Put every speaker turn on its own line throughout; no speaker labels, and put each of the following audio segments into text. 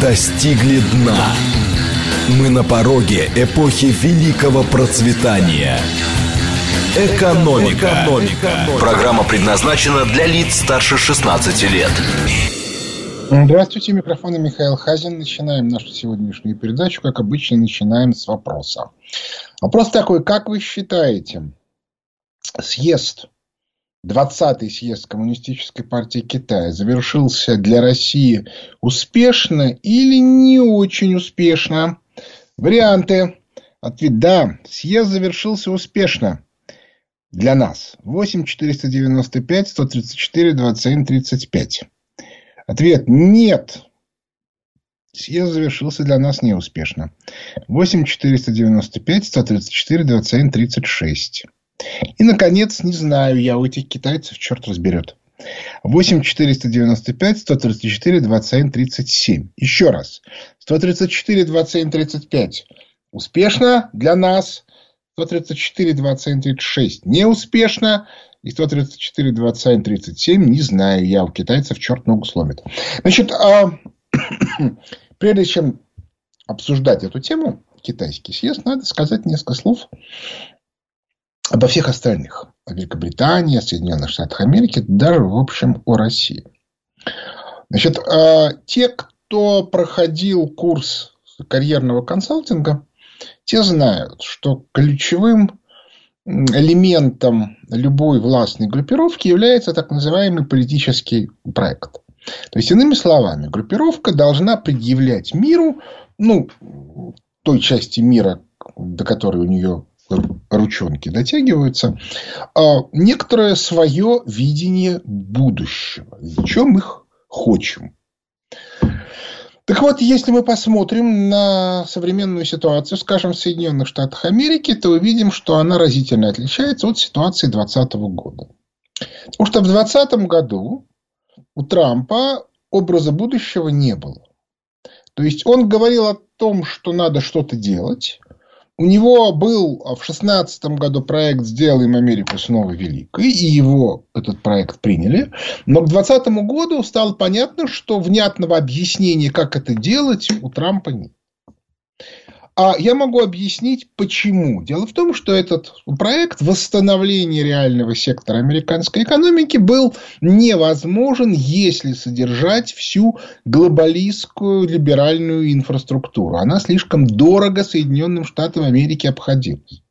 достигли дна. Мы на пороге эпохи великого процветания. Экономика. Экономика. Программа предназначена для лиц старше 16 лет.
Здравствуйте, микрофон Михаил Хазин. Начинаем нашу сегодняшнюю передачу. Как обычно, начинаем с вопроса. Вопрос такой, как вы считаете, съезд 20-й съезд Коммунистической партии Китая завершился для России успешно или не очень успешно? Варианты. Ответ да, съезд завершился успешно для нас. 8 495 134 27 35. Ответ нет. Съезд завершился для нас неуспешно. 8 495 134 27 36. И, наконец, не знаю я у этих китайцев, черт разберет. 8 495 134 27 37. Еще раз. 134 27 35. Успешно для нас. 134 27 36. Неуспешно. И 134 27 37. Не знаю я. У китайцев черт ногу сломит. Значит, а... прежде чем обсуждать эту тему, китайский съезд, надо сказать несколько слов обо всех остальных. О Великобритании, о Соединенных Штатах Америки, даже, в общем, о России. Значит, а, те, кто проходил курс карьерного консалтинга, те знают, что ключевым элементом любой властной группировки является так называемый политический проект. То есть, иными словами, группировка должна предъявлять миру, ну, той части мира, до которой у нее ручонки дотягиваются, а некоторое свое видение будущего. Чем их хочем. Так вот, если мы посмотрим на современную ситуацию, скажем, в Соединенных Штатах Америки, то увидим, что она разительно отличается от ситуации 2020 года. Потому что в 2020 году у Трампа образа будущего не было. То есть он говорил о том, что надо что-то делать, у него был в 2016 году проект «Сделаем Америку снова великой», и его этот проект приняли. Но к 2020 году стало понятно, что внятного объяснения, как это делать, у Трампа нет. А я могу объяснить, почему. Дело в том, что этот проект восстановления реального сектора американской экономики был невозможен, если содержать всю глобалистскую либеральную инфраструктуру. Она слишком дорого Соединенным Штатам Америки обходилась.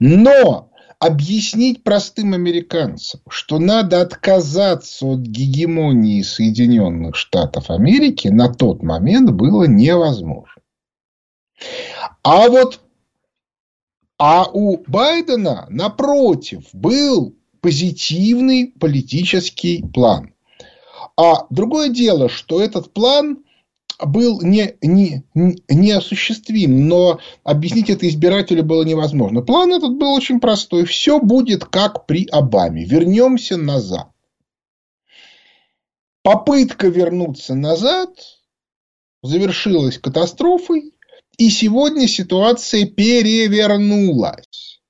Но объяснить простым американцам, что надо отказаться от гегемонии Соединенных Штатов Америки на тот момент было невозможно. А вот а у Байдена, напротив, был позитивный политический план. А другое дело, что этот план был не, не, осуществим, но объяснить это избирателю было невозможно. План этот был очень простой. Все будет как при Обаме. Вернемся назад. Попытка вернуться назад завершилась катастрофой, и сегодня ситуация перевернулась.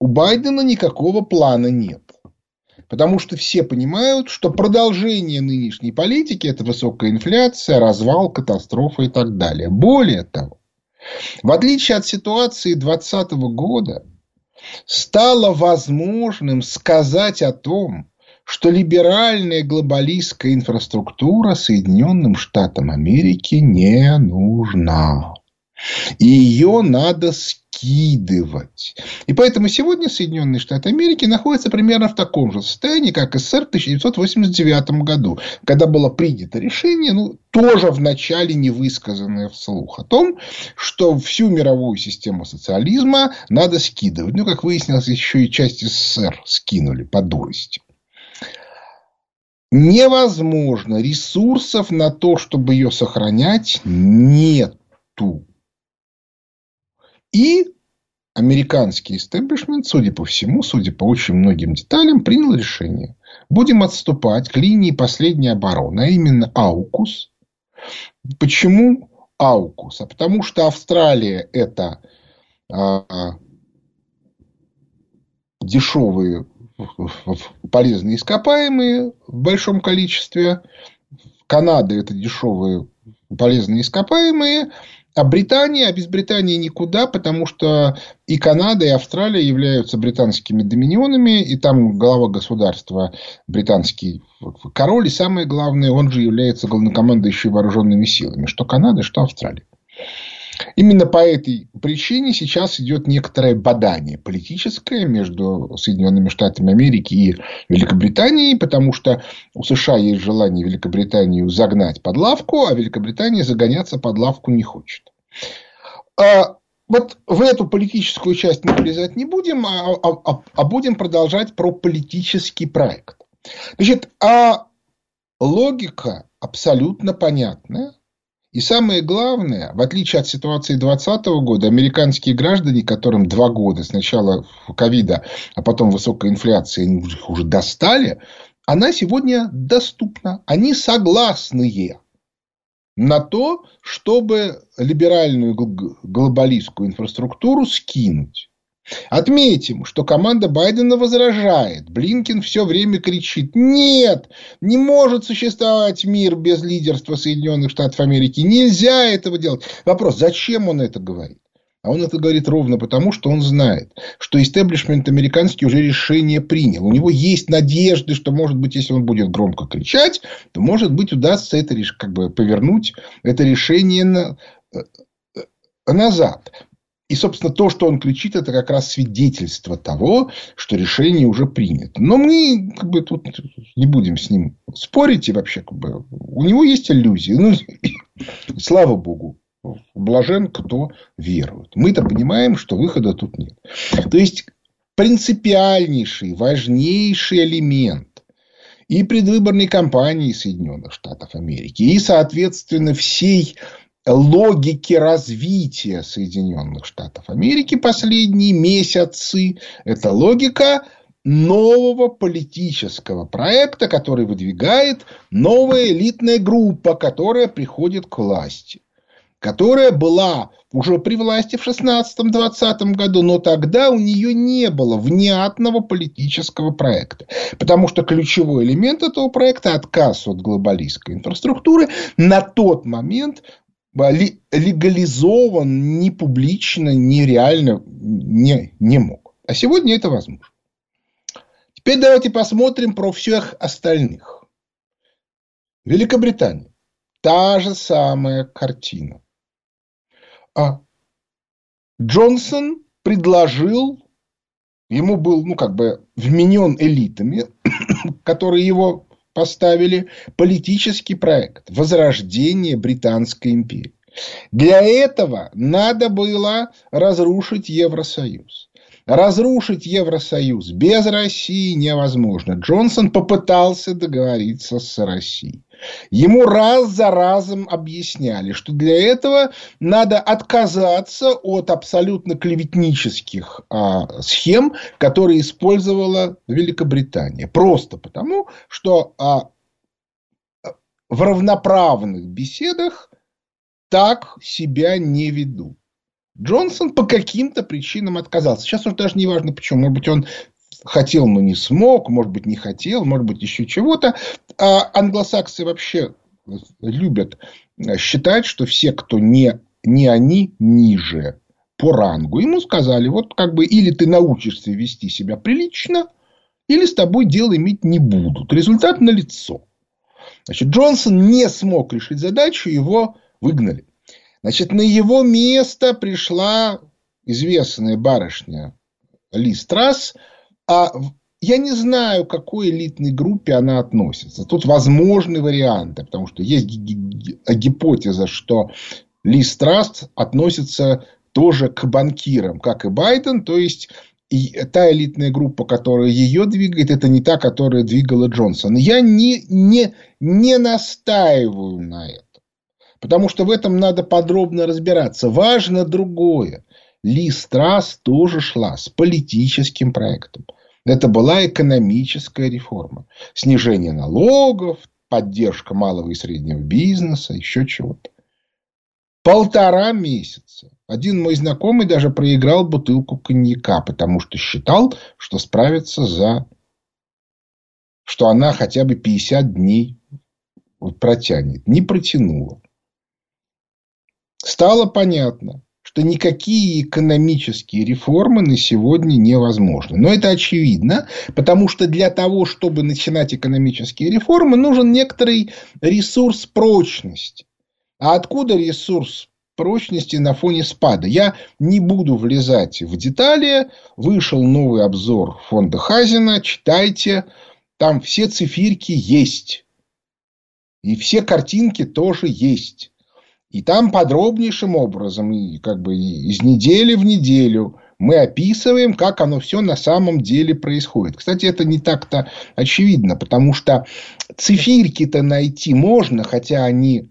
У Байдена никакого плана нет. Потому что все понимают, что продолжение нынешней политики – это высокая инфляция, развал, катастрофа и так далее. Более того, в отличие от ситуации 2020 года, стало возможным сказать о том, что либеральная глобалистская инфраструктура Соединенным Штатам Америки не нужна. И ее надо скидывать. И поэтому сегодня Соединенные Штаты Америки находятся примерно в таком же состоянии, как СССР в 1989 году, когда было принято решение, ну, тоже вначале не высказанное вслух, о том, что всю мировую систему социализма надо скидывать. Ну, как выяснилось, еще и часть СССР скинули по дурости невозможно. Ресурсов на то, чтобы ее сохранять, нету. И американский истеблишмент, судя по всему, судя по очень многим деталям, принял решение. Будем отступать к линии последней обороны, а именно АУКУС. Почему АУКУС? А потому что Австралия это а, дешевые полезные ископаемые в большом количестве. Канада – это дешевые полезные ископаемые, а Британия, а без Британии никуда, потому что и Канада, и Австралия являются британскими доминионами, и там глава государства британский король, и самое главное, он же является главнокомандующим вооруженными силами, что Канада, что Австралия. Именно по этой причине сейчас идет некоторое бадание политическое между Соединенными Штатами Америки и Великобританией, потому что у США есть желание Великобританию загнать под лавку, а Великобритания загоняться под лавку не хочет. А вот в эту политическую часть мы влезать не будем, а, а, а, а будем продолжать про политический проект. Значит, а логика абсолютно понятная. И самое главное, в отличие от ситуации 2020 года, американские граждане, которым два года сначала ковида, а потом высокая инфляция их уже достали, она сегодня доступна. Они согласные на то, чтобы либеральную глобалистскую инфраструктуру скинуть. Отметим, что команда Байдена возражает. Блинкин все время кричит, нет, не может существовать мир без лидерства Соединенных Штатов Америки. Нельзя этого делать. Вопрос, зачем он это говорит? А он это говорит ровно потому, что он знает, что истеблишмент американский уже решение принял. У него есть надежды, что, может быть, если он будет громко кричать, то, может быть, удастся это как бы повернуть это решение на, э, э, назад. И, собственно, то, что он кричит, это как раз свидетельство того, что решение уже принято. Но мы как бы тут не будем с ним спорить. И вообще, как бы, у него есть иллюзии. Ну, слава богу. Блажен, кто верует. Мы-то понимаем, что выхода тут нет. То есть, принципиальнейший, важнейший элемент и предвыборной кампании Соединенных Штатов Америки, и, соответственно, всей логики развития Соединенных Штатов Америки последние месяцы. Это логика нового политического проекта, который выдвигает новая элитная группа, которая приходит к власти. Которая была уже при власти в 16-20 году, но тогда у нее не было внятного политического проекта. Потому что ключевой элемент этого проекта – отказ от глобалистской инфраструктуры на тот момент легализован ни публично, ни реально не, не мог. А сегодня это возможно. Теперь давайте посмотрим про всех остальных. Великобритания. Та же самая картина. А Джонсон предложил, ему был, ну, как бы вменен элитами, которые его поставили политический проект возрождения Британской империи. Для этого надо было разрушить Евросоюз. Разрушить Евросоюз без России невозможно. Джонсон попытался договориться с Россией. Ему раз за разом объясняли, что для этого надо отказаться от абсолютно клеветнических а, схем, которые использовала Великобритания. Просто потому, что а, в равноправных беседах так себя не ведут. Джонсон по каким-то причинам отказался. Сейчас уже даже не важно почему. Может быть, он хотел, но не смог, может быть, не хотел, может быть, еще чего-то. А англосаксы вообще любят считать, что все, кто не, не они, ниже по рангу. Ему сказали, вот как бы или ты научишься вести себя прилично, или с тобой дело иметь не будут. Результат налицо. Значит, Джонсон не смог решить задачу, его выгнали. Значит, на его место пришла известная барышня Ли Страсс, а я не знаю, к какой элитной группе она относится. Тут возможны варианты, потому что есть гипотеза, что Ли Страст относится тоже к банкирам, как и Байден, то есть и та элитная группа, которая ее двигает, это не та, которая двигала Джонсона. Я не, не, не настаиваю на этом. Потому что в этом надо подробно разбираться. Важно другое. Ли Страс тоже шла с политическим проектом. Это была экономическая реформа. Снижение налогов, поддержка малого и среднего бизнеса, еще чего-то. Полтора месяца. Один мой знакомый даже проиграл бутылку коньяка, потому что считал, что справится за... Что она хотя бы 50 дней протянет. Не протянула. стало понятно, что никакие экономические реформы на сегодня невозможны. Но это очевидно, потому что для того, чтобы начинать экономические реформы, нужен некоторый ресурс прочности. А откуда ресурс прочности на фоне спада? Я не буду влезать в детали. Вышел новый обзор фонда Хазина. Читайте. Там все циферки есть. И все картинки тоже есть. И там подробнейшим образом, и как бы из недели в неделю мы описываем, как оно все на самом деле происходит. Кстати, это не так-то очевидно, потому что цифирки-то найти можно, хотя они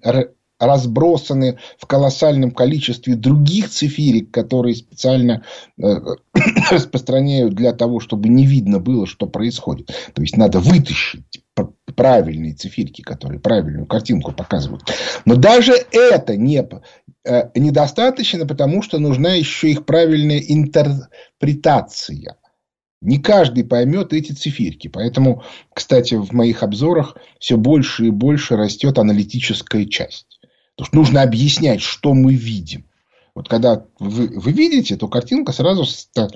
разбросаны в колоссальном количестве других цифирик, которые специально э, распространяют для того, чтобы не видно было, что происходит. То есть надо вытащить правильные цифирки, которые правильную картинку показывают. Но даже это не, э, недостаточно, потому что нужна еще их правильная интерпретация. Не каждый поймет эти циферки. Поэтому, кстати, в моих обзорах все больше и больше растет аналитическая часть. Потому что нужно объяснять, что мы видим. Вот когда вы, вы видите, то картинка сразу э,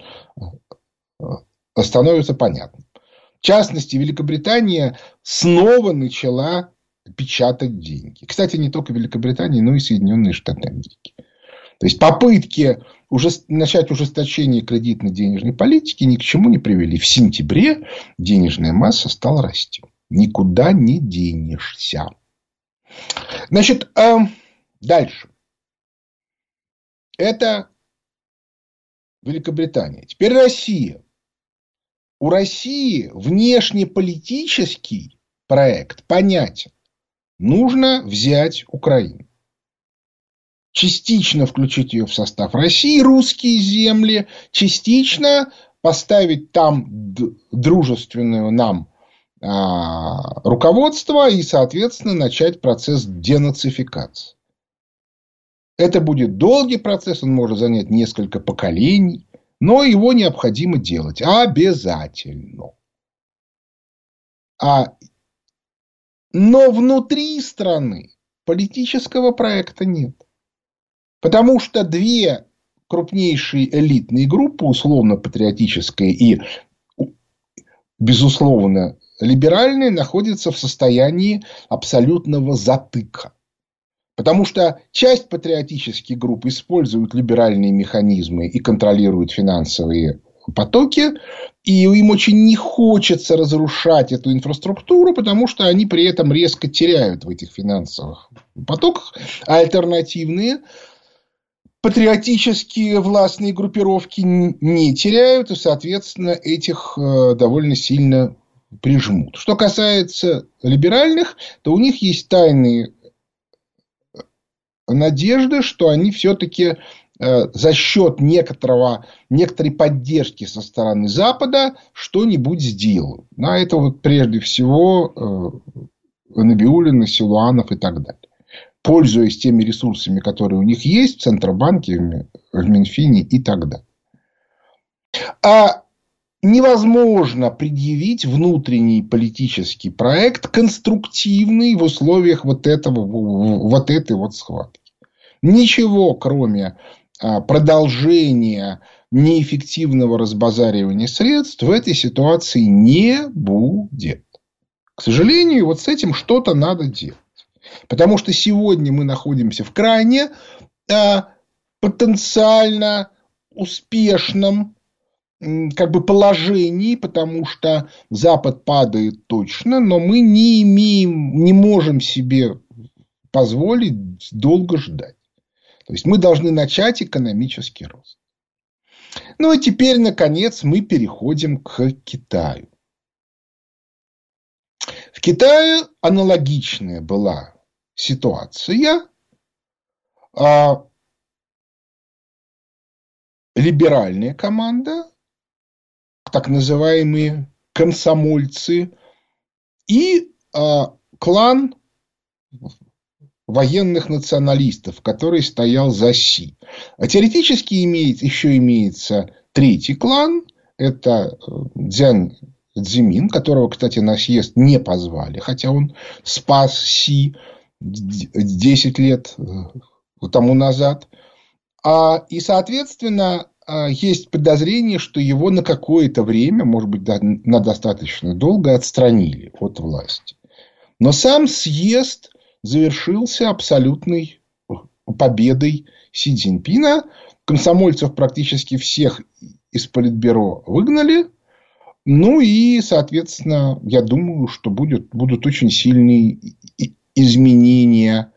становится понятной. В частности, Великобритания снова начала печатать деньги. Кстати, не только Великобритания, но и Соединенные Штаты Америки. То есть попытки уже, начать ужесточение кредитно-денежной политики ни к чему не привели. В сентябре денежная масса стала расти. Никуда не денешься. Значит, э, дальше. Это Великобритания. Теперь Россия. У России внешнеполитический проект понятен. Нужно взять Украину. Частично включить ее в состав России, русские земли, частично поставить там дружественную нам а, руководство и, соответственно, начать процесс денацификации. Это будет долгий процесс, он может занять несколько поколений. Но его необходимо делать обязательно. А, но внутри страны политического проекта нет. Потому что две крупнейшие элитные группы, условно-патриотическая и, безусловно, либеральные, находятся в состоянии абсолютного затыка. Потому что часть патриотических групп используют либеральные механизмы и контролируют финансовые потоки, и им очень не хочется разрушать эту инфраструктуру, потому что они при этом резко теряют в этих финансовых потоках. А альтернативные патриотические властные группировки не теряют, и, соответственно, этих э, довольно сильно прижмут. Что касается либеральных, то у них есть тайные надежды, что они все-таки э, за счет некоторого, некоторой поддержки со стороны Запада что-нибудь сделают. На это вот прежде всего э, Набиулина, Силуанов и так далее. Пользуясь теми ресурсами, которые у них есть в Центробанке, в Минфине и так далее. А невозможно предъявить внутренний политический проект конструктивный в условиях вот, этого, вот этой вот схватки. Ничего, кроме а, продолжения неэффективного разбазаривания средств в этой ситуации не будет. К сожалению, вот с этим что-то надо делать. Потому что сегодня мы находимся в крайне а, потенциально успешном как бы положении, потому что Запад падает точно, но мы не имеем, не можем себе позволить долго ждать. То есть мы должны начать экономический рост. Ну и теперь, наконец, мы переходим к Китаю. В Китае аналогичная была ситуация. А, либеральная команда так называемые комсомольцы и а, клан военных националистов, который стоял за Си. А теоретически имеет, еще имеется третий клан, это э, Дзян Цзимин, которого, кстати, на съезд не позвали, хотя он спас Си 10 лет э, тому назад. А, и, соответственно, есть подозрение, что его на какое-то время, может быть, на достаточно долго отстранили от власти. Но сам съезд завершился абсолютной победой Си Цзиньпина. Комсомольцев практически всех из Политбюро выгнали. Ну и, соответственно, я думаю, что будет, будут очень сильные изменения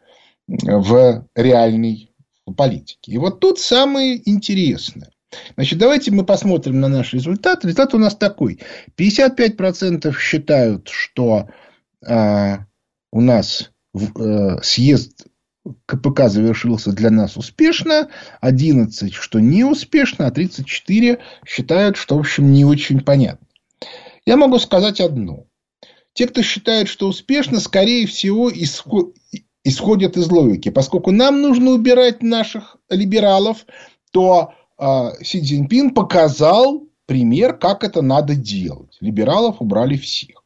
в реальной политике. И вот тут самое интересное. Значит, давайте мы посмотрим на наш результат. Результат у нас такой. 55% считают, что э, у нас э, съезд КПК завершился для нас успешно, 11, что не успешно, а 34 считают, что, в общем, не очень понятно. Я могу сказать одно. Те, кто считает, что успешно, скорее всего, исходят из логики. Поскольку нам нужно убирать наших либералов, то Си Цзиньпин показал пример, как это надо делать. Либералов убрали всех.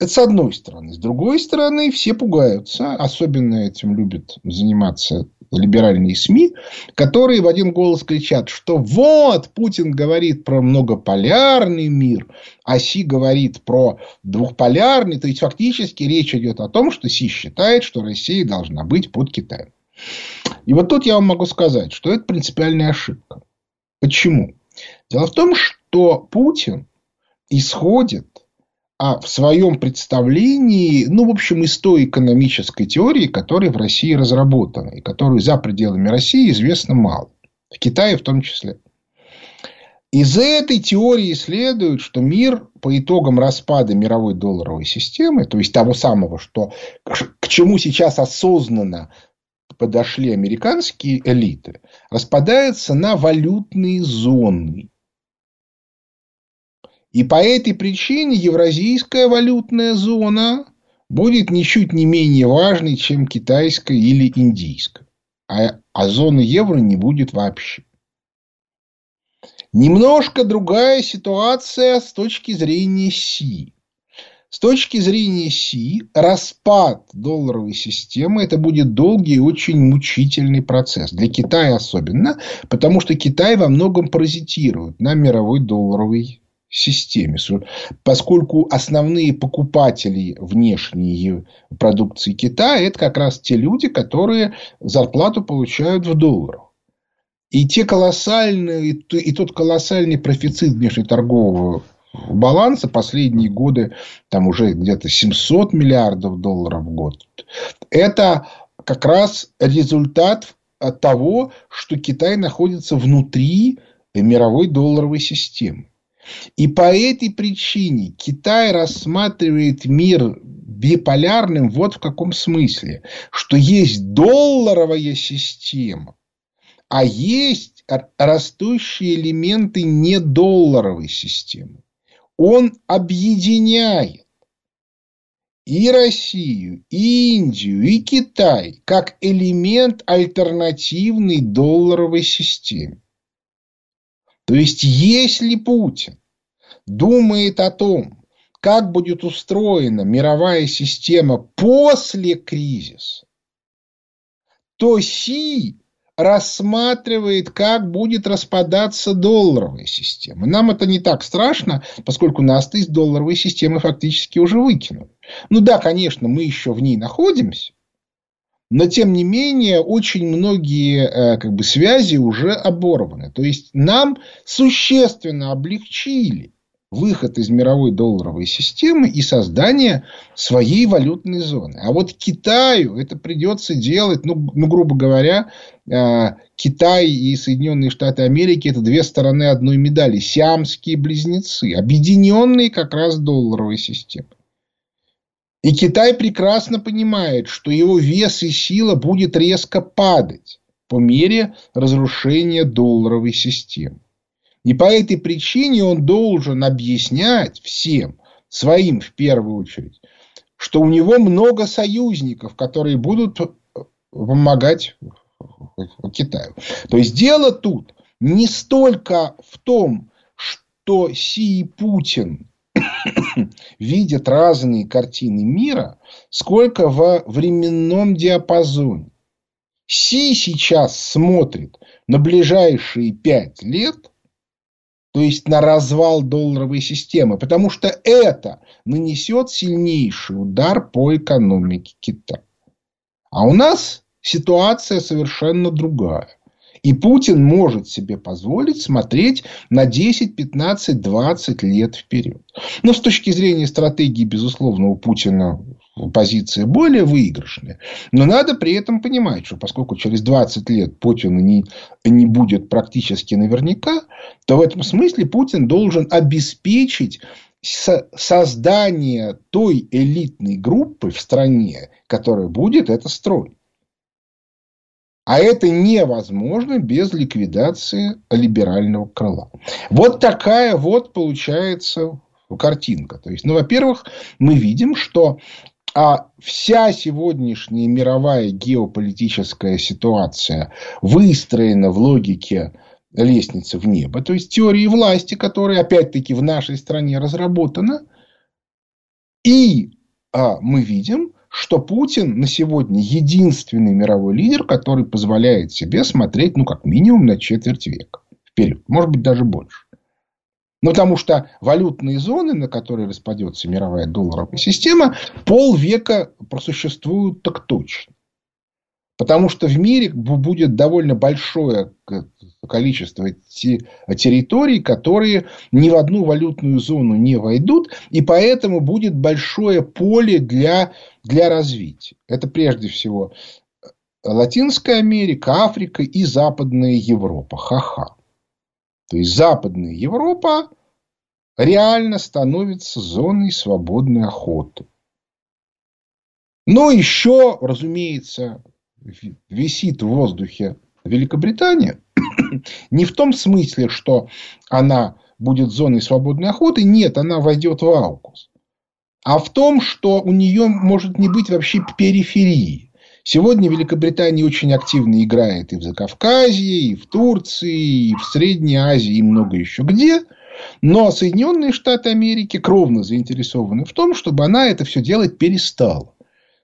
Это с одной стороны. С другой стороны, все пугаются. Особенно этим любят заниматься либеральные СМИ, которые в один голос кричат, что вот Путин говорит про многополярный мир, а Си говорит про двухполярный. То есть, фактически речь идет о том, что Си считает, что Россия должна быть под Китаем. И вот тут я вам могу сказать, что это принципиальная ошибка. Почему? Дело в том, что Путин исходит а в своем представлении, ну, в общем, из той экономической теории, которая в России разработана, и которую за пределами России известно мало. В Китае в том числе. Из этой теории следует, что мир по итогам распада мировой долларовой системы, то есть того самого, что, к чему сейчас осознанно подошли американские элиты, распадается на валютные зоны. И по этой причине евразийская валютная зона будет ничуть не менее важной, чем китайская или индийская. А, а зоны евро не будет вообще. Немножко другая ситуация с точки зрения Си. С точки зрения Си, распад долларовой системы – это будет долгий и очень мучительный процесс. Для Китая особенно, потому что Китай во многом паразитирует на мировой долларовой системе, поскольку основные покупатели внешней продукции Китая это как раз те люди, которые зарплату получают в долларах. И те колоссальные, и тот колоссальный профицит внешнеторгового баланса последние годы, там уже где-то 700 миллиардов долларов в год, это как раз результат того, что Китай находится внутри мировой долларовой системы. И по этой причине Китай рассматривает мир биполярным вот в каком смысле, что есть долларовая система, а есть растущие элементы недолларовой системы. Он объединяет и Россию, и Индию, и Китай как элемент альтернативной долларовой системе. То есть, если Путин думает о том, как будет устроена мировая система после кризиса, то Си рассматривает, как будет распадаться долларовая система. Нам это не так страшно, поскольку нас-то из долларовой системы фактически уже выкинули. Ну да, конечно, мы еще в ней находимся, но, тем не менее, очень многие э, как бы, связи уже оборваны. То есть, нам существенно облегчили выход из мировой долларовой системы и создание своей валютной зоны. А вот Китаю это придется делать, ну, ну грубо говоря, Китай и Соединенные Штаты Америки это две стороны одной медали, сиамские близнецы, объединенные как раз долларовой системой. И Китай прекрасно понимает, что его вес и сила будет резко падать по мере разрушения долларовой системы. И по этой причине он должен объяснять всем, своим в первую очередь, что у него много союзников, которые будут помогать Китаю. То есть дело тут не столько в том, что Си и Путин видят разные картины мира, сколько во временном диапазоне. Си сейчас смотрит на ближайшие пять лет, то есть на развал долларовой системы, потому что это нанесет сильнейший удар по экономике Китая. А у нас ситуация совершенно другая. И Путин может себе позволить смотреть на 10, 15, 20 лет вперед. Но с точки зрения стратегии, безусловно, у Путина позиция более выигрышная. Но надо при этом понимать, что поскольку через 20 лет Путина не, не будет практически наверняка, то в этом смысле Путин должен обеспечить создание той элитной группы в стране, которая будет это строить. А это невозможно без ликвидации либерального крыла. Вот такая вот получается картинка. То есть, ну, во-первых, мы видим, что а вся сегодняшняя мировая геополитическая ситуация выстроена в логике лестницы в небо, то есть теории власти, которая опять-таки в нашей стране разработана. И а, мы видим, что Путин на сегодня единственный мировой лидер, который позволяет себе смотреть, ну, как минимум на четверть века вперед. Может быть, даже больше. Ну, потому что валютные зоны, на которые распадется мировая долларовая система, полвека просуществуют так точно. Потому что в мире будет довольно большое количество территорий, которые ни в одну валютную зону не войдут, и поэтому будет большое поле для, для развития. Это прежде всего Латинская Америка, Африка и Западная Европа. Ха-ха. То есть Западная Европа реально становится зоной свободной охоты. Но еще, разумеется, висит в воздухе Великобритания, не в том смысле, что она будет зоной свободной охоты, нет, она войдет в Аукус, а в том, что у нее может не быть вообще периферии. Сегодня Великобритания очень активно играет и в Закавказье, и в Турции, и в Средней Азии, и много еще где. Но Соединенные Штаты Америки кровно заинтересованы в том, чтобы она это все делать перестала.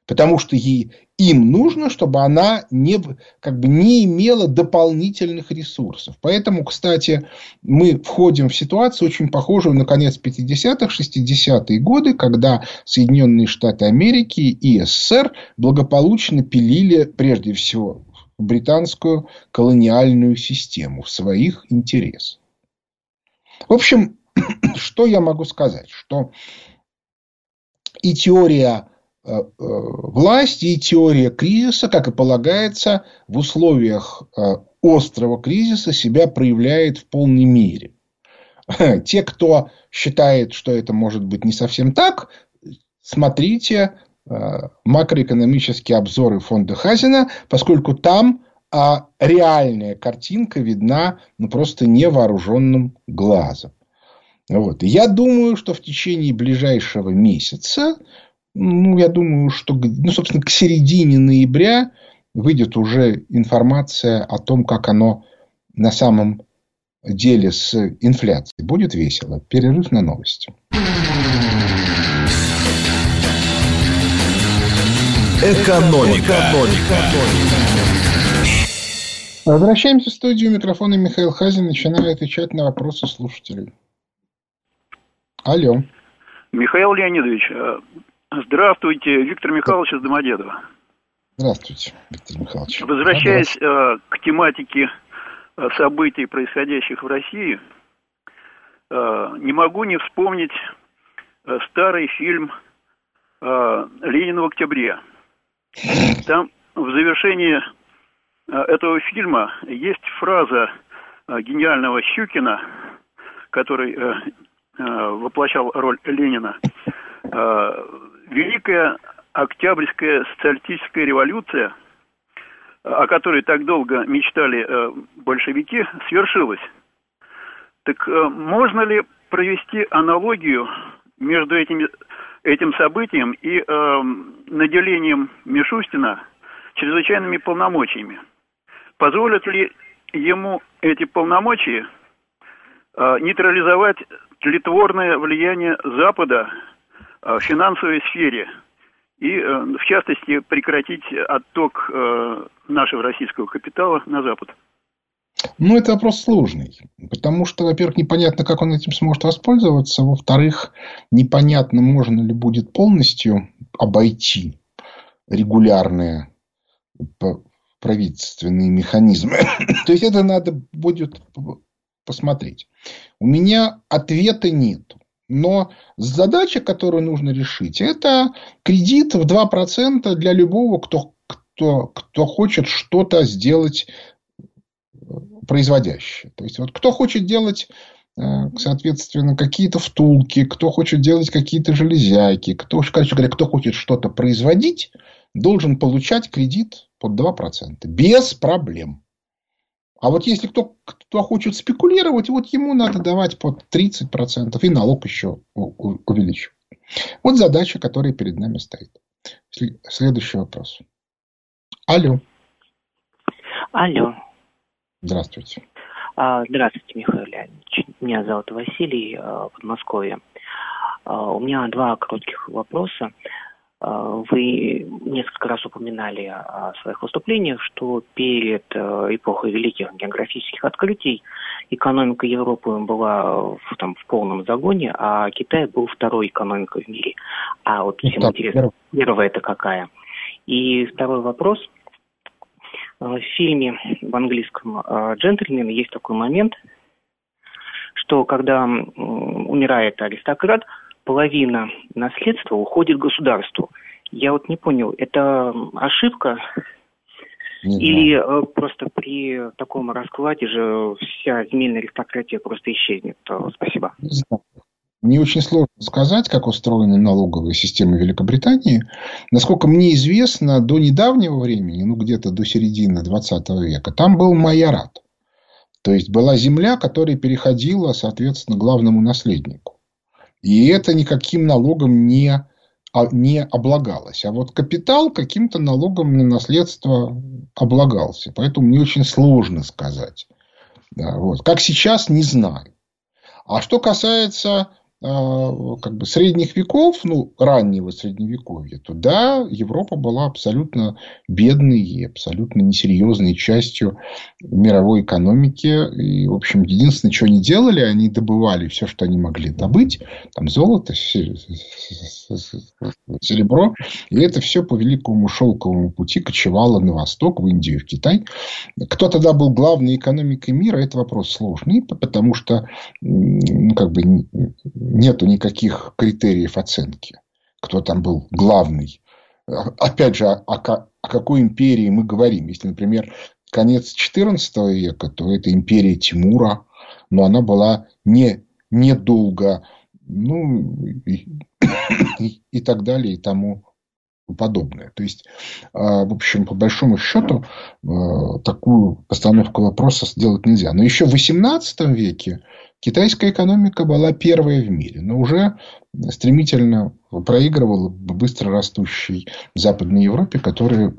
Потому что ей, им нужно, чтобы она не, как бы не имела дополнительных ресурсов. Поэтому, кстати, мы входим в ситуацию очень похожую на конец 50-х, 60-е годы, когда Соединенные Штаты Америки и СССР благополучно пилили прежде всего британскую колониальную систему в своих интересах. В общем, что я могу сказать? Что и теория власти и теория кризиса, как и полагается, в условиях э, острого кризиса себя проявляет в полной мере. Те, кто считает, что это может быть не совсем так, смотрите макроэкономические обзоры фонда Хазина, поскольку там а реальная картинка видна ну, просто невооруженным глазом. Вот. я думаю, что в течение ближайшего месяца ну, я думаю, что, ну, собственно, к середине ноября выйдет уже информация о том, как оно на самом деле с инфляцией. Будет весело. Перерыв на новости.
Экономика. Экономика.
Возвращаемся в студию. Микрофона Михаил Хазин. Начинаю отвечать на вопросы слушателей. Алло.
Михаил Леонидович, э, Здравствуйте, Виктор Михайлович из Домодедова.
Здравствуйте, Виктор Михайлович.
Возвращаясь э, к тематике э, событий, происходящих в России, э, не могу не вспомнить э, старый фильм э, «Ленин в октябре». Там в завершении э, этого фильма есть фраза э, гениального Щукина, который э, э, воплощал роль Ленина – Э, Великая Октябрьская социалистическая революция, о которой так долго мечтали э, большевики, свершилась. Так э, можно ли провести аналогию между этими, этим событием и э, наделением Мишустина чрезвычайными полномочиями? Позволят ли ему эти полномочия э, нейтрализовать тлетворное влияние Запада в финансовой сфере и, э, в частности, прекратить отток э, нашего российского капитала на Запад?
Ну, это вопрос сложный. Потому что, во-первых, непонятно, как он этим сможет воспользоваться. Во-вторых, непонятно, можно ли будет полностью обойти регулярные правительственные механизмы. То есть, это надо будет посмотреть. У меня ответа нет. Но задача, которую нужно решить, это кредит в 2% для любого, кто, кто, кто хочет что-то сделать производящее. То есть, вот кто хочет делать э, соответственно, какие-то втулки, кто хочет делать какие-то железяки, кто, короче говоря, кто хочет что-то производить, должен получать кредит под 2%. Без проблем. А вот если кто, кто хочет спекулировать, вот ему надо давать под 30% и налог еще увеличивать. Вот задача, которая перед нами стоит. Следующий вопрос. Алло.
Алло.
Здравствуйте.
А, здравствуйте, Михаил Леонидович. Меня зовут Василий, а, Подмосковье. А, у меня два коротких вопроса. Вы несколько раз упоминали о своих выступлениях, что перед эпохой великих географических открытий экономика Европы была в, там, в полном загоне, а Китай был второй экономикой в мире. А вот всем интересно, первая это какая? И второй вопрос – Э, в фильме в английском э, «Джентльмен» есть такой момент, что когда умирает аристократ, половина наследства уходит государству. Я вот не понял, это ошибка не Или знаю. Э, просто при таком раскладе же вся земельная аристократия просто исчезнет? Спасибо.
Не знаю. Мне очень сложно сказать, как устроена налоговая система Великобритании. Насколько мне известно, до недавнего времени, ну где-то до середины 20 века, там был майорат. То есть была земля, которая переходила, соответственно, главному наследнику. И это никаким налогом не, не облагалось. А вот капитал каким-то налогом на наследство облагался. Поэтому мне очень сложно сказать. Да, вот. Как сейчас, не знаю. А что касается как бы средних веков, ну, раннего средневековья, то да, Европа была абсолютно бедной и абсолютно несерьезной частью мировой экономики. И, в общем, единственное, что они делали, они добывали все, что они могли добыть. Там золото, серебро. И это все по великому шелковому пути кочевало на восток, в Индию, в Китай. Кто тогда был главной экономикой мира, это вопрос сложный, потому что ну, как бы нету никаких критериев оценки, кто там был главный. Опять же, о, о какой империи мы говорим? Если, например, конец XIV века, то это империя Тимура, но она была не, недолго, ну, и, и, и так далее, и тому подобное. То есть, а, в общем, по большому счету, а, такую постановку вопроса сделать нельзя. Но еще в XVIII веке Китайская экономика была первая в мире, но уже стремительно проигрывала быстро растущей Западной Европе, которая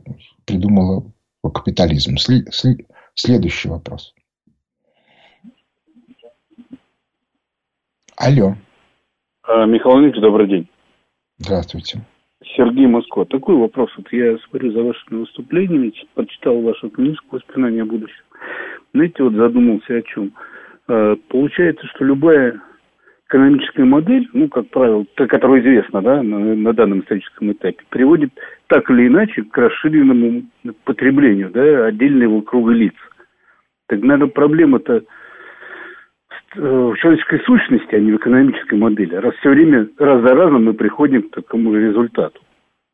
придумала капитализм. Следующий вопрос. Алло.
А, Михаил Ильич, добрый день.
Здравствуйте.
Сергей Москва. Такой вопрос. Вот я смотрю за вашими выступлениями, прочитал вашу книжку «Воспоминания о будущем». Знаете, вот задумался о чем. Э, получается, что любая экономическая модель, ну, как правило, которая известна, да, на, на данном историческом этапе, приводит так или иначе к расширенному потреблению, да, отдельного круга лиц. Так, наверное, проблема-то э, в человеческой сущности, а не в экономической модели. Раз все время, раз за разом мы приходим к такому же результату.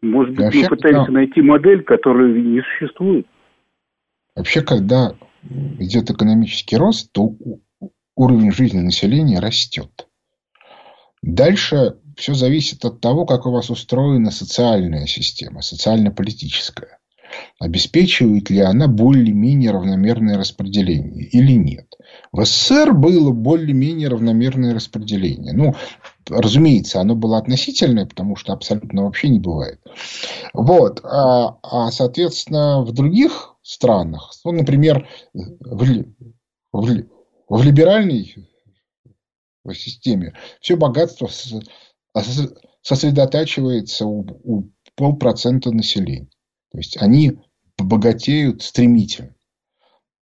Может быть, Вообще, мы пытаемся да. найти модель, которая не существует.
Вообще, когда идет экономический рост, то уровень жизни населения растет. Дальше все зависит от того, как у вас устроена социальная система, социально-политическая. Обеспечивает ли она более-менее равномерное распределение или нет. В СССР было более-менее равномерное распределение. Ну, разумеется, оно было относительное, потому что абсолютно вообще не бывает. Вот. А, а соответственно, в других странах, ну, например, в, в, в либеральной системе все богатство сосредотачивается у, у полпроцента населения. То есть они богатеют стремительно.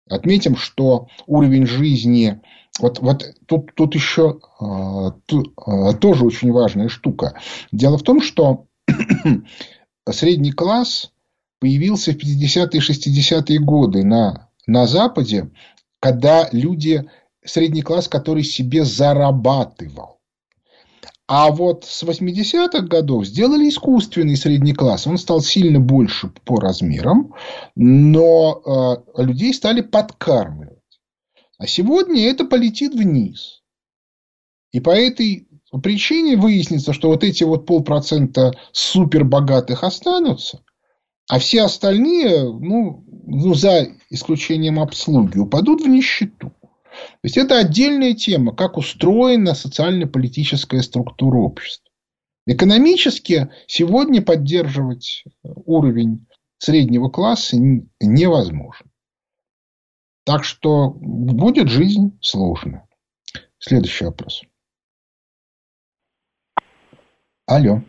Отметим, что уровень жизни... Вот, вот тут, тут еще э, тут, э, тоже очень важная штука. Дело в том, что средний класс появился в 50-е 60-е годы на, на Западе, когда люди, средний класс, который себе зарабатывал. А вот с 80-х годов сделали искусственный средний класс. Он стал сильно больше по размерам, но э, людей стали подкармливать. А сегодня это полетит вниз. И по этой причине выяснится, что вот эти вот полпроцента супербогатых останутся, а все остальные, ну, ну, за исключением обслуги, упадут в нищету. То есть это отдельная тема, как устроена социально-политическая структура общества. Экономически сегодня поддерживать уровень среднего класса невозможно. Так что будет жизнь сложная. Следующий вопрос. Алло.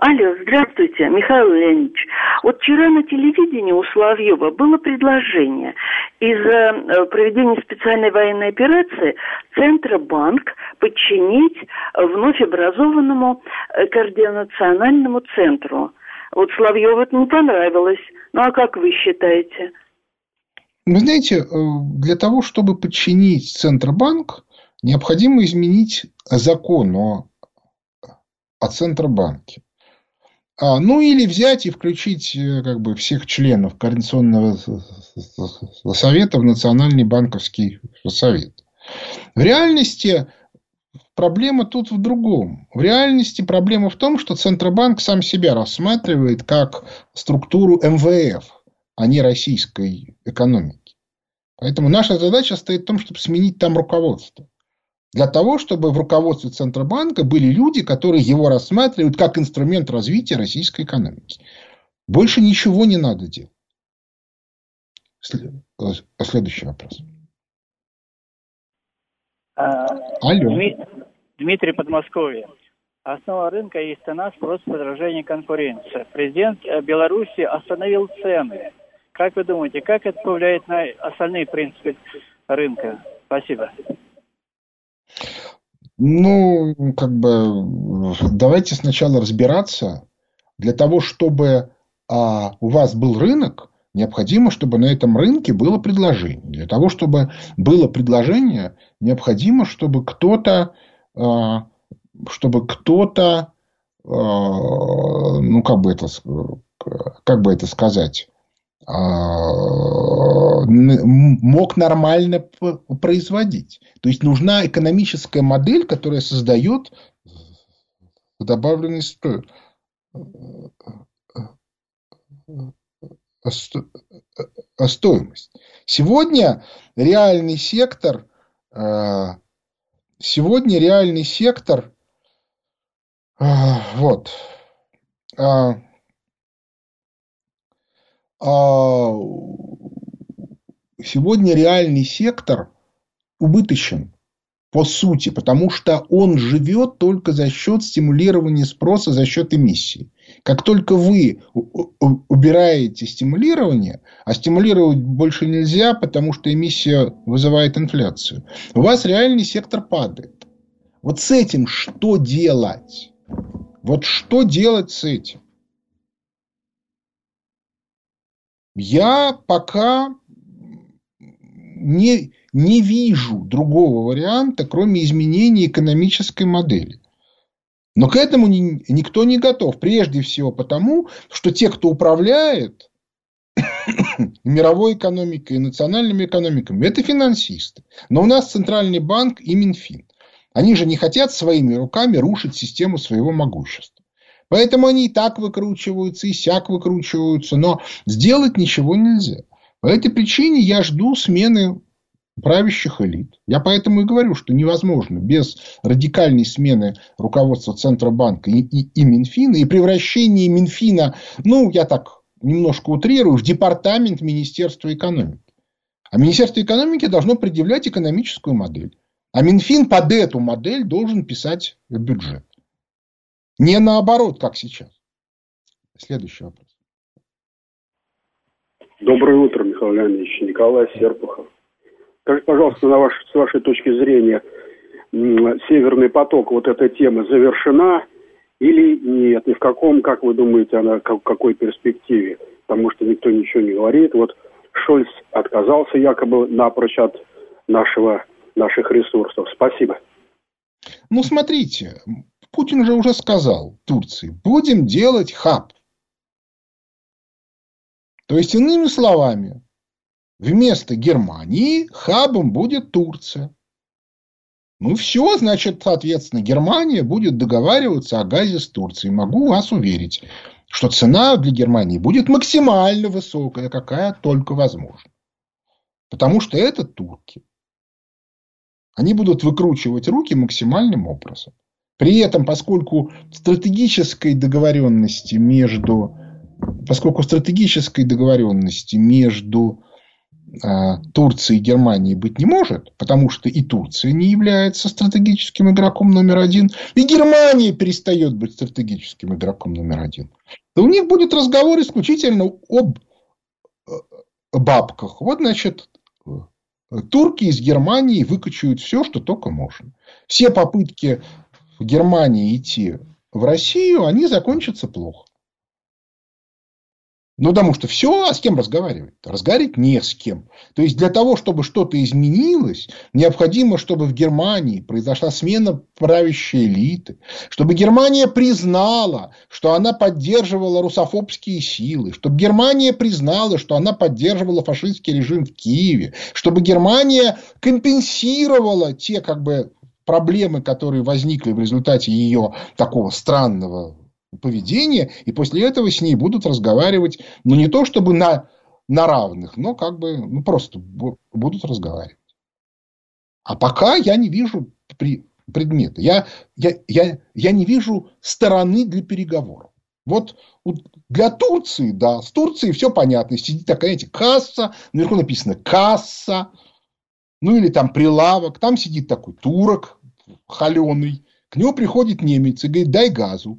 Алло, здравствуйте, Михаил Леонидович. Вот вчера на телевидении у Соловьева было предложение из-за э, проведения специальной военной операции Центробанк подчинить вновь образованному э, координациональному центру. Вот Соловьеву это не понравилось. Ну а как вы считаете?
Вы знаете, э, для того, чтобы подчинить Центробанк, необходимо изменить закон о, о Центробанке. А, ну, или взять и включить э, как бы, всех членов Координационного совета в Национальный банковский совет. В реальности проблема тут в другом. В реальности проблема в том, что Центробанк сам себя рассматривает как структуру МВФ, а не российской экономики. Поэтому наша задача стоит в том, чтобы сменить там руководство для того, чтобы в руководстве Центробанка были люди, которые его рассматривают как инструмент развития российской экономики. Больше ничего не надо делать. Э, следующий вопрос.
А, Алло. Дмитрий Подмосковье. Основа рынка есть цена, спрос, подражание, конкуренция. Президент э, Беларуси остановил цены. Как вы думаете, как это повлияет на остальные принципы рынка? Спасибо.
Ну, как бы, давайте сначала разбираться. Для того, чтобы а, у вас был рынок, необходимо, чтобы на этом рынке было предложение. Для того, чтобы было предложение, необходимо, чтобы кто-то, а, чтобы кто-то, а, ну, как бы это, как бы это сказать, мог нормально производить. То есть нужна экономическая модель, которая создает добавленную стоимость. Сегодня реальный сектор, а, сегодня реальный сектор, а, вот, а, сегодня реальный сектор убыточен по сути, потому что он живет только за счет стимулирования спроса, за счет эмиссии. Как только вы убираете стимулирование, а стимулировать больше нельзя, потому что эмиссия вызывает инфляцию, у вас реальный сектор падает. Вот с этим что делать? Вот что делать с этим? Я пока не, не вижу другого варианта, кроме изменения экономической модели. Но к этому ни, никто не готов. Прежде всего потому, что те, кто управляет мировой экономикой и национальными экономиками, это финансисты. Но у нас Центральный банк и Минфин. Они же не хотят своими руками рушить систему своего могущества. Поэтому они и так выкручиваются, и сяк выкручиваются, но сделать ничего нельзя. По этой причине я жду смены правящих элит. Я поэтому и говорю, что невозможно без радикальной смены руководства Центробанка и, и, и Минфина, и превращения Минфина, ну, я так немножко утрирую, в департамент Министерства экономики. А Министерство экономики должно предъявлять экономическую модель. А Минфин под эту модель должен писать бюджет. Не наоборот, как сейчас. Следующий вопрос.
Доброе утро, Михаил Леонидович. Николай Серпухов. Скажите, пожалуйста, на ваш, с вашей точки зрения, Северный поток, вот эта тема завершена или нет? И в каком, как вы думаете, она в какой перспективе? Потому что никто ничего не говорит. Вот Шольц отказался якобы напрочь от нашего, наших ресурсов. Спасибо.
Ну, смотрите, Путин же уже сказал Турции, будем делать хаб. То есть, иными словами, вместо Германии хабом будет Турция. Ну все, значит, соответственно, Германия будет договариваться о газе с Турцией. Могу вас уверить, что цена для Германии будет максимально высокая, какая только возможно. Потому что это турки. Они будут выкручивать руки максимальным образом. При этом, поскольку стратегической договоренности между, поскольку стратегической договоренности между а, Турции и Германии быть не может, потому что и Турция не является стратегическим игроком номер один, и Германия перестает быть стратегическим игроком номер один, то у них будет разговор исключительно об э, бабках. Вот, значит, турки из Германии выкачивают все, что только можно. Все попытки в Германии идти в Россию, они закончатся плохо. Ну, потому что все, а с кем разговаривать? Разговаривать не с кем. То есть, для того, чтобы что-то изменилось, необходимо, чтобы в Германии произошла смена правящей элиты, чтобы Германия признала, что она поддерживала русофобские силы, чтобы Германия признала, что она поддерживала фашистский режим в Киеве, чтобы Германия компенсировала те как бы проблемы, которые возникли в результате ее такого странного поведения, и после этого с ней будут разговаривать, ну, не то чтобы на, на равных, но как бы, ну, просто будут разговаривать. А пока я не вижу при, предмета. Я, я, я, я не вижу стороны для переговоров. Вот, вот для Турции, да, с Турцией все понятно. Сидит такая, знаете, касса, наверху написано касса, ну или там прилавок, там сидит такой турок холеный, к нему приходит немец и говорит, дай газу.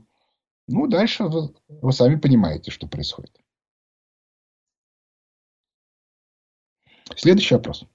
Ну, дальше вы, вы сами понимаете, что происходит. Следующий вопрос.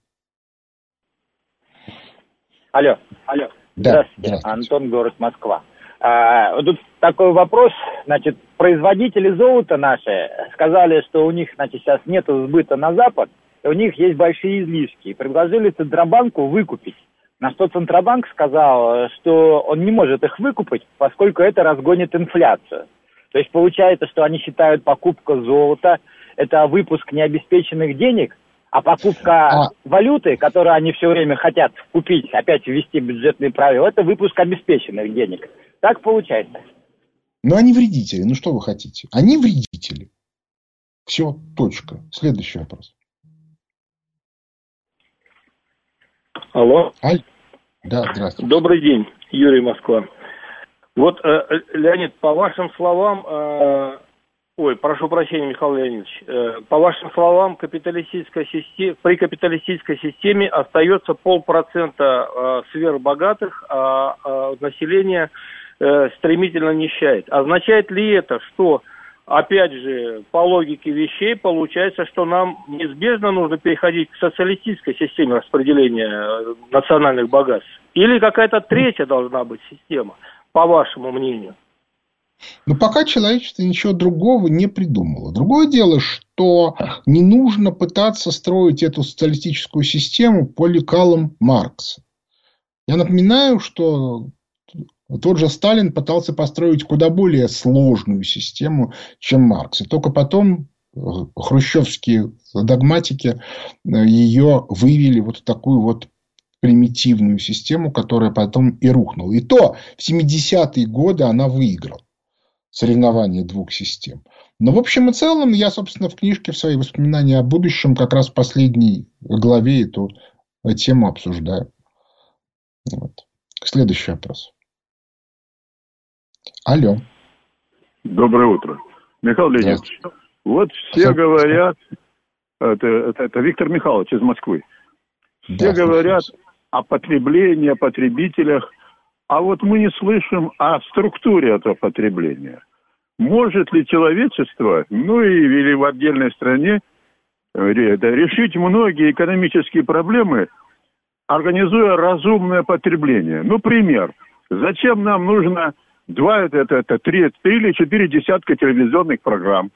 Алло, алло. Да, здравствуйте. здравствуйте. Антон, город Москва. А, тут такой вопрос, значит, производители золота наши сказали, что у них, значит, сейчас нет сбыта на Запад, и у них есть большие излишки, и предложили Центробанку выкупить. На что Центробанк сказал, что он не может их выкупить, поскольку это разгонит инфляцию. То есть получается, что они считают покупку золота это выпуск необеспеченных денег, а покупка а... валюты, которую они все время хотят купить, опять ввести бюджетные правила, это выпуск обеспеченных денег. Так получается.
Но они вредители. Ну что вы хотите? Они вредители. Все, точка. Следующий вопрос.
Алло.
Аль... Да, здравствуйте.
Добрый день, Юрий Москва. Вот, э, э, Леонид, по вашим словам, э, ой, прошу прощения, Михаил Леонидович, э, по вашим словам, капиталистическая система, при капиталистической системе остается полпроцента э, сверхбогатых, а э, население э, стремительно нищает. Означает ли это, что опять же, по логике вещей, получается, что нам неизбежно нужно переходить к социалистической системе распределения э, национальных богатств? Или какая-то третья должна быть система, по вашему мнению?
Но пока человечество ничего другого не придумало. Другое дело, что не нужно пытаться строить эту социалистическую систему по лекалам Маркса. Я напоминаю, что тот же Сталин пытался построить куда более сложную систему, чем Маркс. И только потом э, хрущевские догматики э, ее вывели вот в такую вот примитивную систему, которая потом и рухнула. И то в 70-е годы она выиграла соревнование двух систем. Но в общем и целом я, собственно, в книжке в свои воспоминания о будущем как раз в последней главе эту тему обсуждаю. Вот. Следующий вопрос. Алло.
Доброе утро. Михаил Леонидович, вот все говорят, это, это, это Виктор Михайлович из Москвы, все да, говорят о потреблении, о потребителях, а вот мы не слышим о структуре этого потребления. может ли человечество, ну и или в отдельной стране, решить многие экономические проблемы, организуя разумное потребление. Ну, пример. Зачем нам нужно два, это, это, это три, три или четыре десятка телевизионных программ,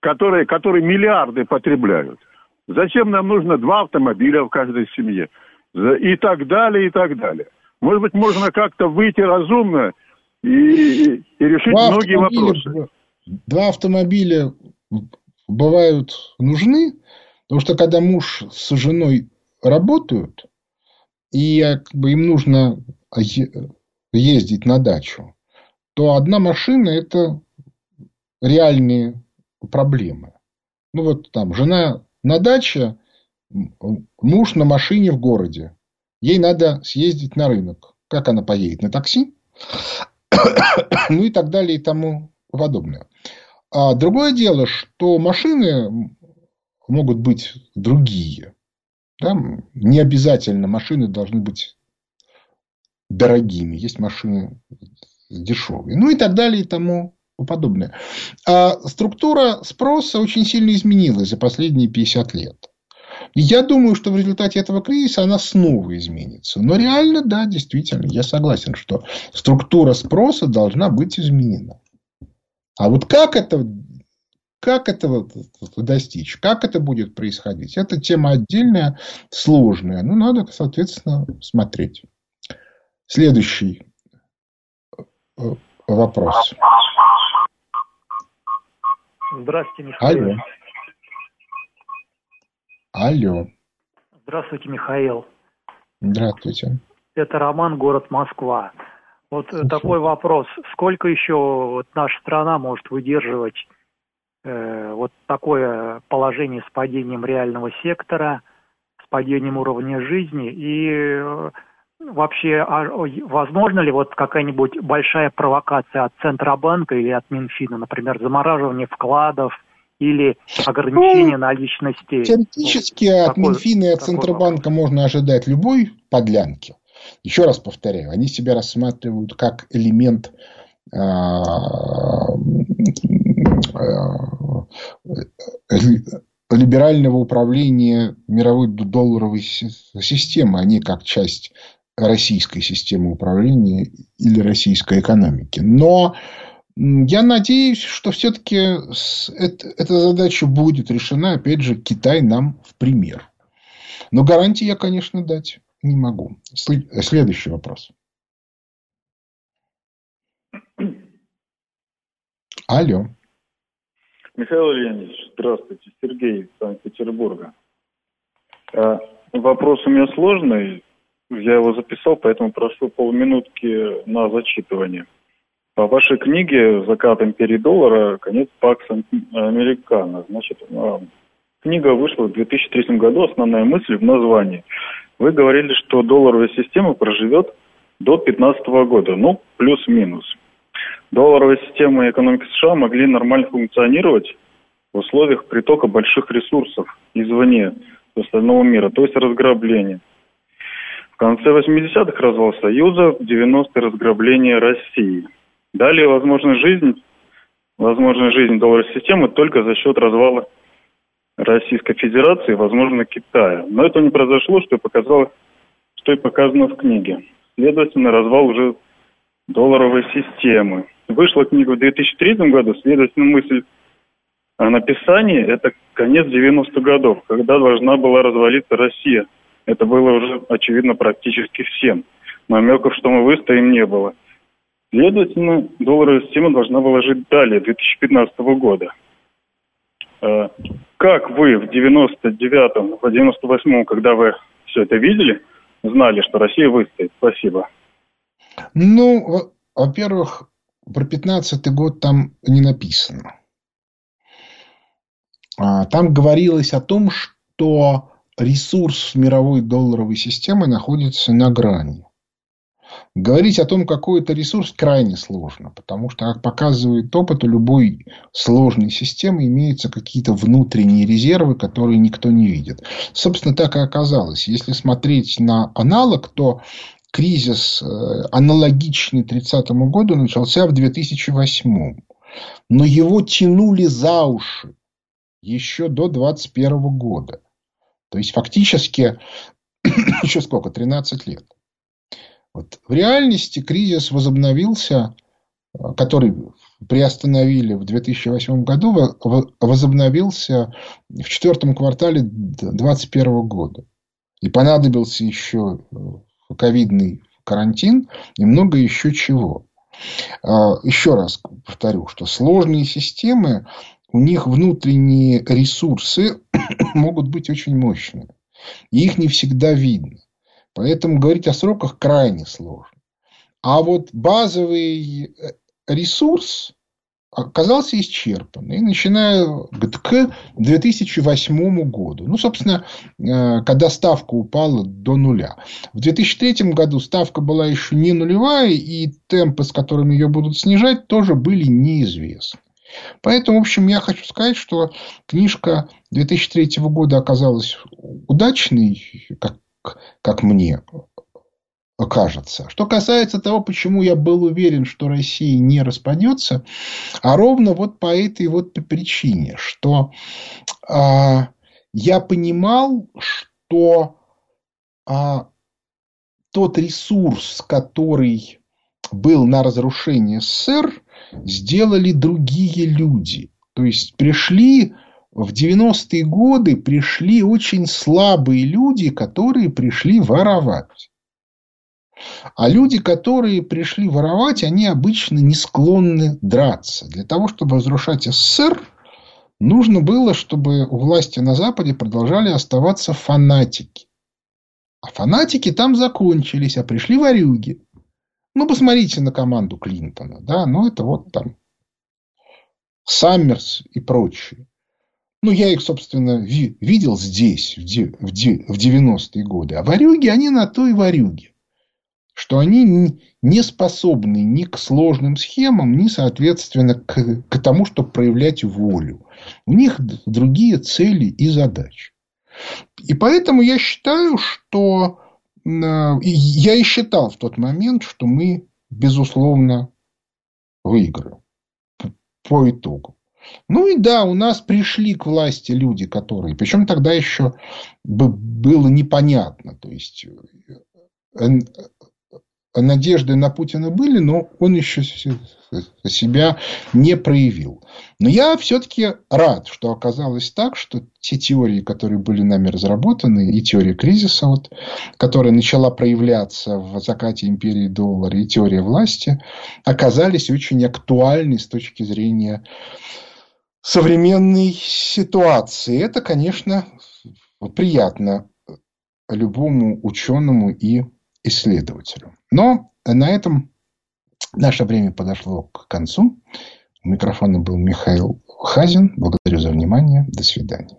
которые, которые миллиарды потребляют? Зачем нам нужно два автомобиля в каждой семье? И так далее, и так далее. Может быть, можно как-то выйти разумно и, и, и решить два многие вопросы.
Два автомобиля бывают нужны, потому что когда муж с женой работают, и как бы им нужно ездить на дачу, то одна машина – это реальные проблемы. Ну, вот там жена на даче, муж на машине в городе. Ей надо съездить на рынок. Как она поедет? На такси? ну и так далее и тому подобное. А другое дело, что машины могут быть другие. Да? Не обязательно машины должны быть дорогими. Есть машины дешевые. Ну и так далее и тому подобное. А структура спроса очень сильно изменилась за последние 50 лет. Я думаю, что в результате этого кризиса она снова изменится. Но реально, да, действительно, я согласен, что структура спроса должна быть изменена. А вот как это, как этого достичь, как это будет происходить, это тема отдельная, сложная. Ну, надо, соответственно, смотреть. Следующий вопрос.
Здравствуйте, Михаил.
Алло. Алло.
Здравствуйте, Михаил.
Здравствуйте.
Это Роман, город Москва. Вот Слушаю. такой вопрос. Сколько еще вот наша страна может выдерживать э, вот такое положение с падением реального сектора, с падением уровня жизни и э, вообще а, возможно ли вот какая-нибудь большая провокация от Центробанка или от Минфина, например, замораживание вкладов – или ограничение ну, наличности.
Теоретически ну, от такой, Минфина и от Центробанка можно ожидать любой подлянки. Еще раз повторяю, они себя рассматривают как элемент а, а, либерального управления мировой долларовой системы, не как часть российской системы управления или российской экономики. Но я надеюсь, что все-таки эта задача будет решена. Опять же, Китай нам в пример. Но гарантии я, конечно, дать не могу. Следующий вопрос. Алло.
Михаил Леонидович, здравствуйте. Сергей из Санкт-Петербурга. А, вопрос у меня сложный. Я его записал, поэтому прошу полминутки на зачитывание. По вашей книге «Закат империи доллара. Конец Пакс Американо». Значит, а, книга вышла в 2003 году. Основная мысль в названии. Вы говорили, что долларовая система проживет до 2015 года. Ну, плюс-минус. Долларовая система и экономика США могли нормально функционировать в условиях притока больших ресурсов извне, остального мира, то есть разграбления. Конце 80-х развал Союза, в 90-е разграбление России – Далее возможна жизнь, возможна жизнь долларовой системы только за счет развала Российской Федерации, возможно, Китая. Но это не произошло, что и показало, что и показано в книге. Следовательно, развал уже долларовой системы. Вышла книга в 2003 году, следовательно, мысль о написании – это конец 90-х годов, когда должна была развалиться Россия. Это было уже очевидно практически всем. Намеков, что мы выстоим, не было – Следовательно, долларовая система должна была жить далее, 2015 года. Э, как вы в 99-м, в 98-м, когда вы все это видели, знали, что Россия выстоит? Спасибо.
Ну, во-первых, про 15 год там не написано. А, там говорилось о том, что ресурс мировой долларовой системы находится на грани. Говорить о том, какой это ресурс, крайне сложно, потому что, как показывает опыт, у любой сложной системы имеются какие-то внутренние резервы, которые никто не видит. Собственно, так и оказалось. Если смотреть на аналог, то кризис э, аналогичный 30 году начался в 2008. но его тянули за уши еще до 21 года. То есть, фактически, еще сколько, 13 лет. Вот. В реальности кризис возобновился, который приостановили в 2008 году, возобновился в четвертом квартале 2021 года. И понадобился еще ковидный карантин и много еще чего. А, еще раз повторю, что сложные системы, у них внутренние ресурсы могут быть очень мощными. И их не всегда видно. Поэтому говорить о сроках крайне сложно. А вот базовый э, ресурс оказался исчерпан. И начиная к 2008 году. Ну, собственно, э, когда ставка упала до нуля. В 2003 году ставка была еще не нулевая, и темпы, с которыми ее будут снижать, тоже были неизвестны. Поэтому, в общем, я хочу сказать, что книжка 2003 года оказалась удачной, как, как мне кажется. Что касается того, почему я был уверен, что Россия не распадется, а ровно вот по этой вот причине, что а, я понимал, что а, тот ресурс, который был на разрушение СССР, сделали другие люди. То есть пришли в 90-е годы пришли очень слабые люди, которые пришли воровать. А люди, которые пришли воровать, они обычно не склонны драться. Для того, чтобы разрушать СССР, нужно было, чтобы у власти на Западе продолжали оставаться фанатики. А фанатики там закончились, а пришли ворюги. Ну, посмотрите на команду Клинтона. Да? Ну, это вот там Саммерс и прочие. Ну, я их, собственно, видел здесь, в 90-е годы. А варюги, они на то и варюги что они не способны ни к сложным схемам, ни, соответственно, к, к тому, чтобы проявлять волю. У них другие цели и задачи. И поэтому я считаю, что я и считал в тот момент, что мы, безусловно, выиграем по итогу. Ну и да, у нас пришли к власти люди, которые... Причем тогда еще было непонятно. То есть э, надежды на Путина были, но он еще себя не проявил. Но я все-таки рад, что оказалось так, что те теории, которые были нами разработаны, и теория кризиса, вот, которая начала проявляться в закате империи доллара, и теория власти, оказались очень актуальны с точки зрения современной ситуации. Это, конечно, приятно любому ученому и исследователю. Но на этом наше время подошло к концу. У микрофона был Михаил Хазин. Благодарю за внимание. До свидания.